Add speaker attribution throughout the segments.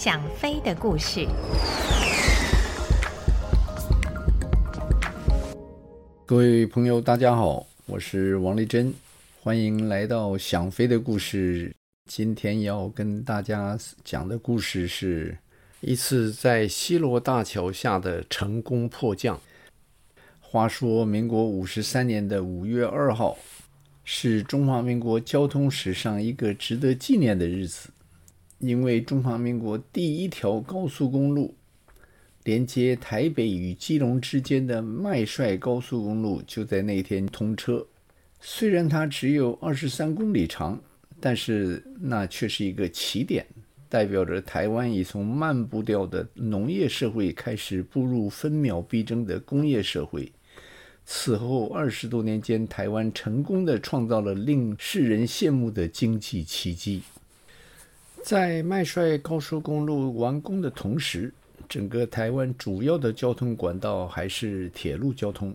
Speaker 1: 想飞的故事。
Speaker 2: 各位朋友，大家好，我是王丽珍，欢迎来到想飞的故事。今天要跟大家讲的故事是一次在西罗大桥下的成功迫降。话说，民国五十三年的五月二号，是中华民国交通史上一个值得纪念的日子。因为中华民国第一条高速公路，连接台北与基隆之间的麦帅高速公路就在那天通车。虽然它只有二十三公里长，但是那却是一个起点，代表着台湾已从慢步调的农业社会开始步入分秒必争的工业社会。此后二十多年间，台湾成功地创造了令世人羡慕的经济奇迹。在麦帅高速公路完工的同时，整个台湾主要的交通管道还是铁路交通。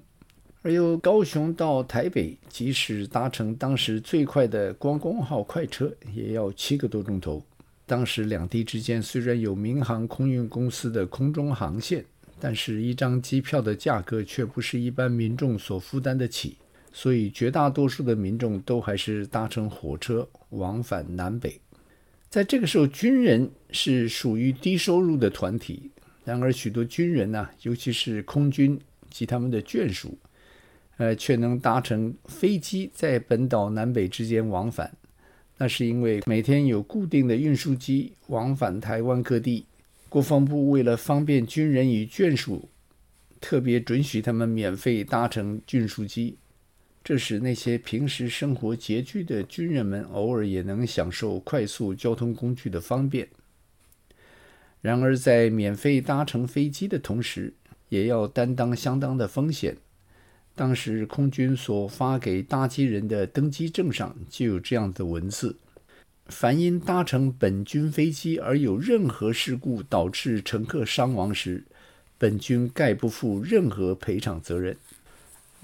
Speaker 2: 而由高雄到台北，即使搭乘当时最快的观光号快车，也要七个多钟头。当时两地之间虽然有民航空运公司的空中航线，但是一张机票的价格却不是一般民众所负担得起，所以绝大多数的民众都还是搭乘火车往返南北。在这个时候，军人是属于低收入的团体。然而，许多军人呢、尤其是空军及他们的眷属，呃，却能搭乘飞机在本岛南北之间往返。那是因为每天有固定的运输机往返台湾各地。国防部为了方便军人与眷属，特别准许他们免费搭乘运输机。这使那些平时生活拮据的军人们偶尔也能享受快速交通工具的方便。然而，在免费搭乘飞机的同时，也要担当相当的风险。当时空军所发给搭机人的登机证上就有这样的文字：凡因搭乘本军飞机而有任何事故导致乘客伤亡时，本军概不负任何赔偿责任。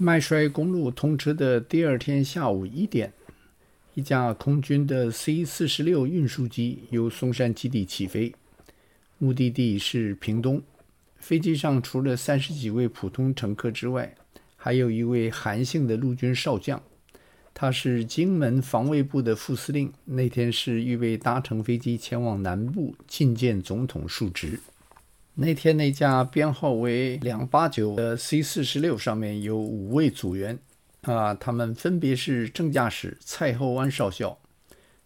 Speaker 2: 麦帅公路通车的第二天下午一点，一架空军的 C 四十六运输机由松山基地起飞，目的地是屏东。飞机上除了三十几位普通乘客之外，还有一位韩姓的陆军少将，他是金门防卫部的副司令。那天是预备搭乘飞机前往南部觐见总统述职。那天那架编号为两八九的 C 四十六上面有五位组员，啊，他们分别是正驾驶蔡厚安少校、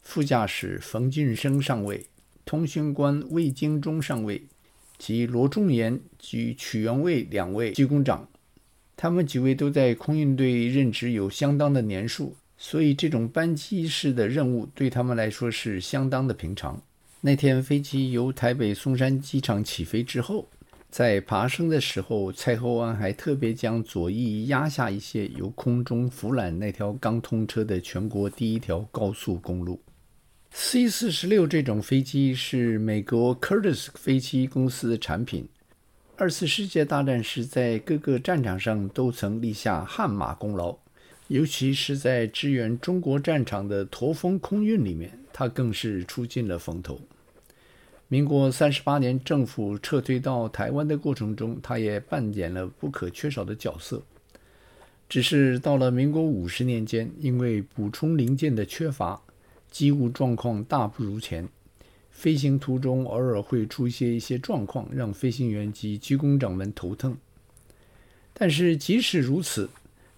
Speaker 2: 副驾驶冯俊生上尉、通讯官魏京忠上尉及罗仲言及曲元卫两位机工长。他们几位都在空运队任职有相当的年数，所以这种班机式的任务对他们来说是相当的平常。那天飞机由台北松山机场起飞之后，在爬升的时候，蔡厚安还特别将左翼压下一些，由空中俯瞰那条刚通车的全国第一条高速公路。C 四十六这种飞机是美国 Curtis 飞机公司的产品，二次世界大战时在各个战场上都曾立下汗马功劳，尤其是在支援中国战场的驼峰空运里面，它更是出尽了风头。民国三十八年，政府撤退到台湾的过程中，他也扮演了不可缺少的角色。只是到了民国五十年间，因为补充零件的缺乏，机务状况大不如前，飞行途中偶尔会出现一些状况，让飞行员及机工长们头疼。但是即使如此，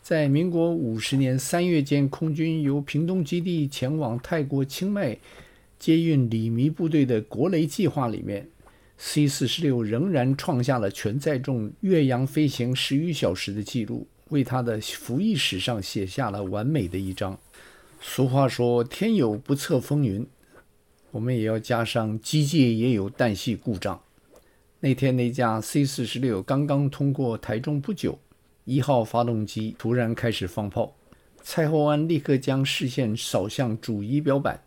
Speaker 2: 在民国五十年三月间，空军由屏东基地前往泰国清迈。接运里弥部队的国雷计划里面，C 四十六仍然创下了全载重越洋飞行十余小时的记录，为他的服役史上写下了完美的一章。俗话说“天有不测风云”，我们也要加上“机械也有旦夕故障”。那天那架 C 四十六刚刚通过台中不久，一号发动机突然开始放炮，蔡厚安立刻将视线扫向主仪表板。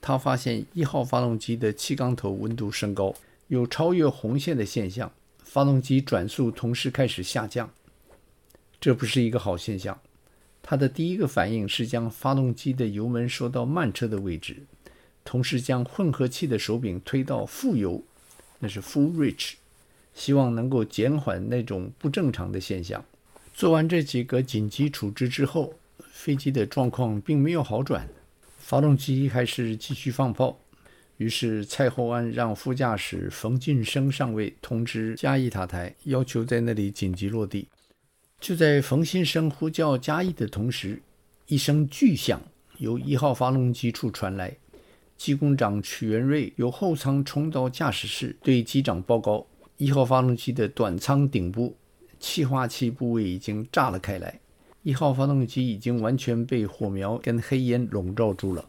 Speaker 2: 他发现一号发动机的气缸头温度升高，有超越红线的现象，发动机转速同时开始下降，这不是一个好现象。他的第一个反应是将发动机的油门收到慢车的位置，同时将混合气的手柄推到负油，那是 full reach，希望能够减缓那种不正常的现象。做完这几个紧急处置之后，飞机的状况并没有好转，发动机还是继续放炮。于是蔡厚安让副驾驶冯晋生上尉通知嘉义塔台，要求在那里紧急落地。就在冯先生呼叫嘉义的同时，一声巨响由一号发动机处传来。机工长曲元瑞由后舱冲到驾驶室，对机长报告：一号发动机的短舱顶部气化器部位已经炸了开来，一号发动机已经完全被火苗跟黑烟笼罩住了。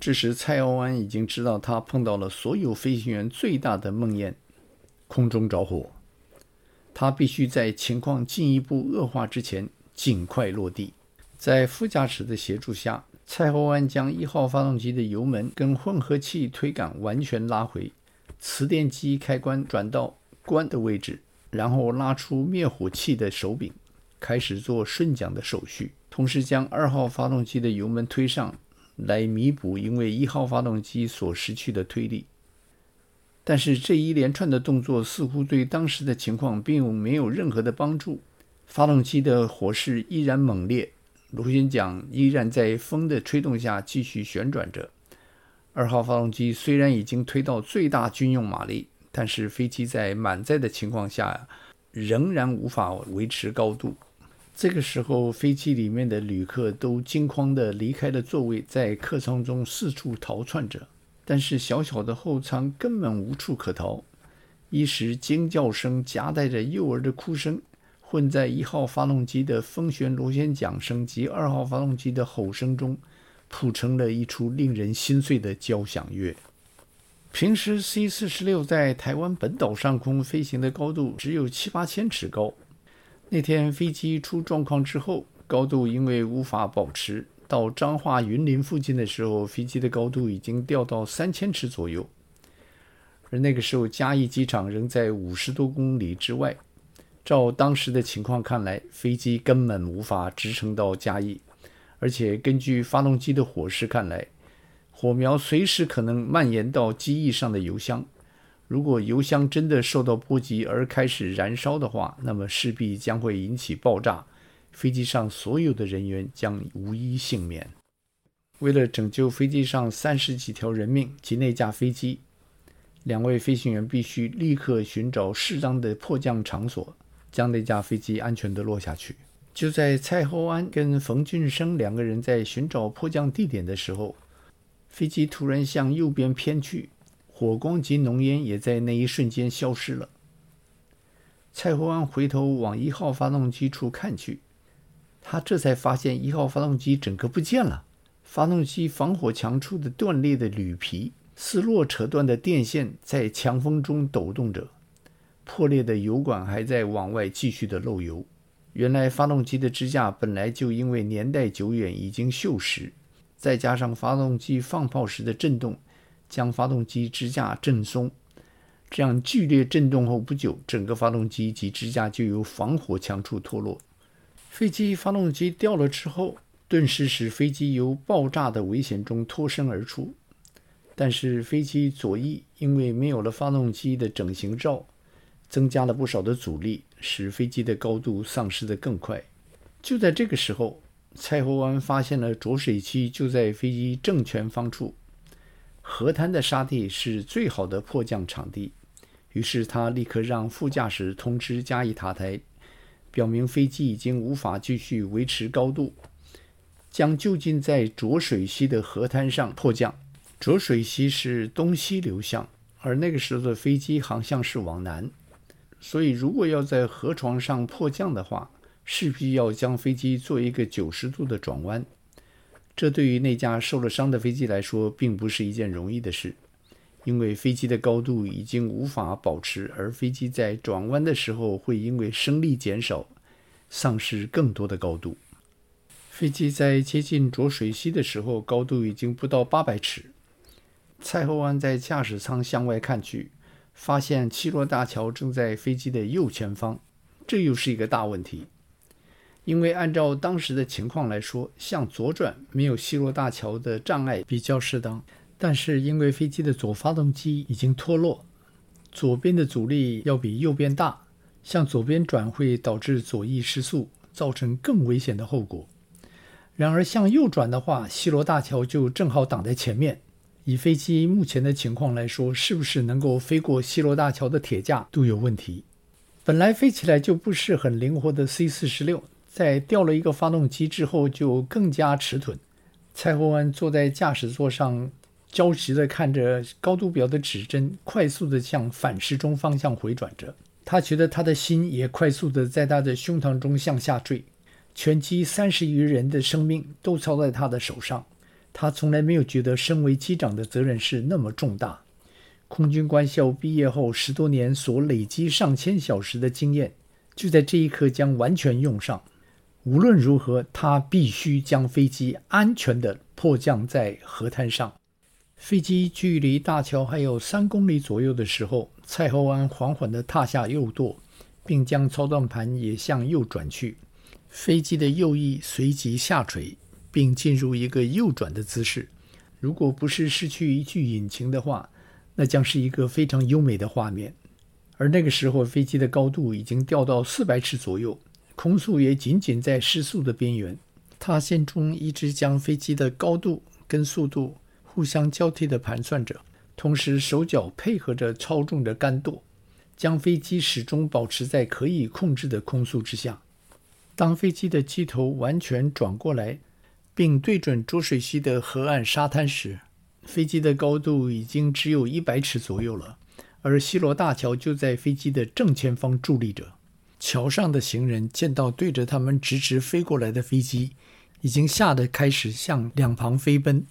Speaker 2: 这时，蔡厚安已经知道他碰到了所有飞行员最大的梦魇——空中着火。他必须在情况进一步恶化之前尽快落地。在副驾驶的协助下，蔡厚安将一号发动机的油门跟混合气推杆完全拉回，磁电机开关转到关的位置，然后拉出灭火器的手柄，开始做顺桨的手续，同时将二号发动机的油门推上来弥补因为一号发动机所失去的推力。但是这一连串的动作似乎对当时的情况并没有任何的帮助，发动机的火势依然猛烈，螺旋桨依然在风的吹动下继续旋转着。二号发动机虽然已经推到最大军用马力，但是飞机在满载的情况下仍然无法维持高度。这个时候，飞机里面的旅客都惊慌地离开了座位，在客舱中四处逃窜着。但是小小的后舱根本无处可逃，一时惊叫声夹带着幼儿的哭声，混在一号发动机的风旋螺旋桨声及二号发动机的吼声中，谱成了一出令人心碎的交响乐。平时 C 四十六在台湾本岛上空飞行的高度只有七八千尺高，那天飞机出状况之后，高度因为无法保持。到彰化云林附近的时候，飞机的高度已经掉到三千尺左右，而那个时候嘉义机场仍在五十多公里之外。照当时的情况看来，飞机根本无法直升到嘉义，而且根据发动机的火势看来，火苗随时可能蔓延到机翼上的油箱。如果油箱真的受到波及而开始燃烧的话，那么势必将会引起爆炸。飞机上所有的人员将无一幸免。为了拯救飞机上三十几条人命及那架飞机，两位飞行员必须立刻寻找适当的迫降场所，将那架飞机安全地落下去。就在蔡厚安跟冯俊生两个人在寻找迫降地点的时候，飞机突然向右边偏去，火光及浓烟也在那一瞬间消失了。蔡厚安回头往一号发动机处看去。他这才发现一号发动机整个不见了，发动机防火墙处的断裂的铝皮、撕落扯断的电线在强风中抖动着，破裂的油管还在往外继续的漏油。原来发动机的支架本来就因为年代久远已经锈蚀，再加上发动机放炮时的震动，将发动机支架震松。这样剧烈震动后不久，整个发动机及支架就由防火墙处脱落。飞机发动机掉了之后，顿时使飞机由爆炸的危险中脱身而出。但是飞机左翼因为没有了发动机的整形罩，增加了不少的阻力，使飞机的高度丧失得更快。就在这个时候，蔡厚安发现了浊水器就在飞机正前方处，河滩的沙地是最好的迫降场地。于是他立刻让副驾驶通知加以塔台。表明飞机已经无法继续维持高度，将就近在浊水溪的河滩上迫降。浊水溪是东西流向，而那个时候的飞机航向是往南，所以如果要在河床上迫降的话，势必要将飞机做一个九十度的转弯。这对于那架受了伤的飞机来说，并不是一件容易的事。因为飞机的高度已经无法保持，而飞机在转弯的时候会因为升力减少，丧失更多的高度。飞机在接近浊水溪的时候，高度已经不到八百尺。蔡厚安在驾驶舱向外看去，发现西螺大桥正在飞机的右前方，这又是一个大问题。因为按照当时的情况来说，向左转没有西螺大桥的障碍比较适当。但是因为飞机的左发动机已经脱落，左边的阻力要比右边大，向左边转会导致左翼失速，造成更危险的后果。然而向右转的话，西罗大桥就正好挡在前面。以飞机目前的情况来说，是不是能够飞过西罗大桥的铁架都有问题。本来飞起来就不是很灵活的 C-46，在掉了一个发动机之后就更加迟钝。蔡厚安坐在驾驶座上，焦急地看着高度表的指针，快速地向反时钟方向回转着。他觉得他的心也快速地在他的胸膛中向下坠。全机三十余人的生命都操在他的手上。他从来没有觉得身为机长的责任是那么重大。空军官校毕业后十多年所累积上千小时的经验，就在这一刻将完全用上。无论如何，他必须将飞机安全地迫降在河滩上。飞机距离大桥还有三公里左右的时候，蔡厚安缓缓地踏下右舵，并将操纵盘也向右转去。飞机的右翼随即下垂。并进入一个右转的姿势。如果不是失去一具引擎的话，那将是一个非常优美的画面。而那个时候，飞机的高度已经掉到四百尺左右，空速也仅仅在失速的边缘。他心中一直将飞机的高度跟速度互相交替地盘算着，同时手脚配合着操纵着杆舵，将飞机始终保持在可以控制的空速之下。当飞机的机头完全转过来，并对准浊水溪的河岸沙滩时，飞机的高度已经只有一百尺左右了，而西罗大桥就在飞机的正前方伫立着。桥上的行人见到对着他们直直飞过来的飞机，已经吓得开始向两旁飞奔。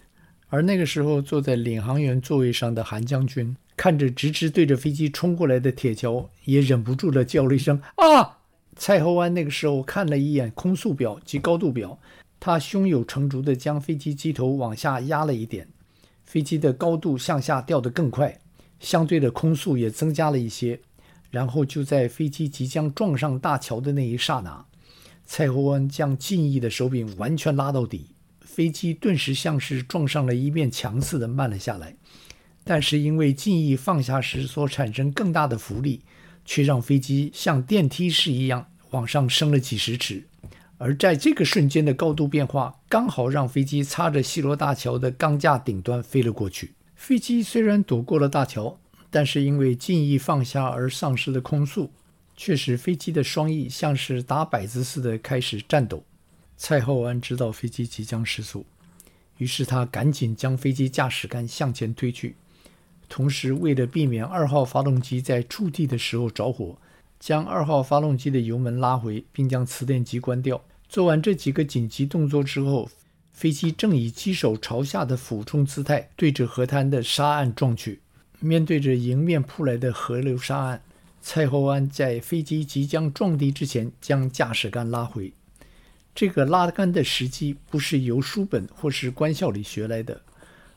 Speaker 2: 而那个时候，坐在领航员座位上的韩将军看着直直对着飞机冲过来的铁桥，也忍不住的叫了一声：“啊！”蔡厚安那个时候看了一眼空速表及高度表。他胸有成竹地将飞机机头往下压了一点，飞机的高度向下掉得更快，相对的空速也增加了一些。然后就在飞机即将撞上大桥的那一刹那，蔡厚安将襟翼的手柄完全拉到底，飞机顿时像是撞上了一面墙似的慢了下来。但是因为襟翼放下时所产生更大的浮力，却让飞机像电梯式一样往上升了几十尺。而在这个瞬间的高度变化，刚好让飞机擦着西罗大桥的钢架顶端飞了过去。飞机虽然躲过了大桥，但是因为襟翼放下而丧失的空速，却使飞机的双翼像是打摆子似的开始颤抖。蔡厚安知道飞机即将失速，于是他赶紧将飞机驾驶杆向前推去，同时为了避免二号发动机在触地的时候着火，将二号发动机的油门拉回，并将磁电机关掉。做完这几个紧急动作之后，飞机正以机首朝下的俯冲姿态对着河滩的沙岸撞去。面对着迎面扑来的河流沙岸，蔡厚安在飞机即将撞地之前将驾驶杆拉回。这个拉杆的时机不是由书本或是官校里学来的，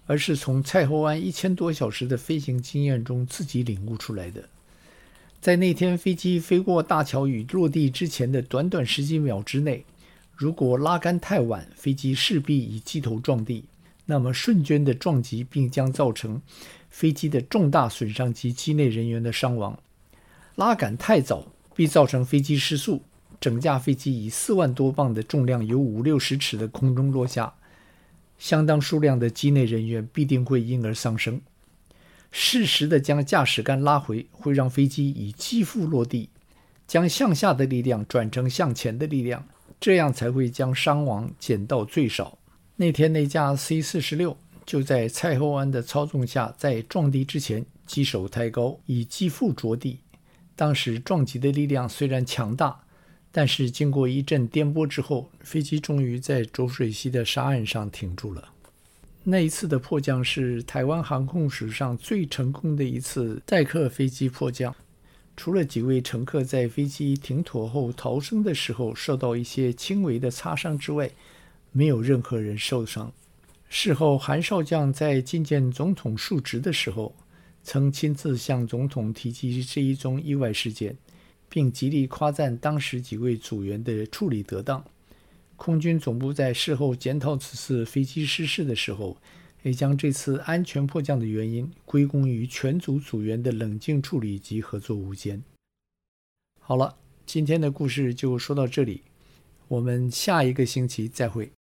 Speaker 2: 而是从蔡厚安一千多小时的飞行经验中自己领悟出来的。在那天飞机飞过大桥与落地之前的短短十几秒之内。如果拉杆太晚，飞机势必以机头撞地，那么瞬间的撞击并将造成飞机的重大损伤及机内人员的伤亡。拉杆太早，必造成飞机失速，整架飞机以四万多磅的重量由五六十尺的空中落下，相当数量的机内人员必定会因而丧生。适时的将驾驶杆拉回，会让飞机以机腹落地，将向下的力量转成向前的力量。这样才会将伤亡减到最少。那天那架 C-46 就在蔡厚安的操纵下，在撞地之前，机首抬高，以机腹着地。当时撞击的力量虽然强大，但是经过一阵颠簸之后，飞机终于在浊水溪的沙岸上停住了。那一次的迫降是台湾航空史上最成功的一次载客飞机迫降。除了几位乘客在飞机停妥后逃生的时候受到一些轻微的擦伤之外，没有任何人受伤。事后，韩少将在觐见总统述职的时候，曾亲自向总统提及这一宗意外事件，并极力夸赞当时几位组员的处理得当。空军总部在事后检讨此次飞机失事的时候，也将这次安全迫降的原因归功于全组组员的冷静处理及合作无间。好了，今天的故事就说到这里，我们下一个星期再会。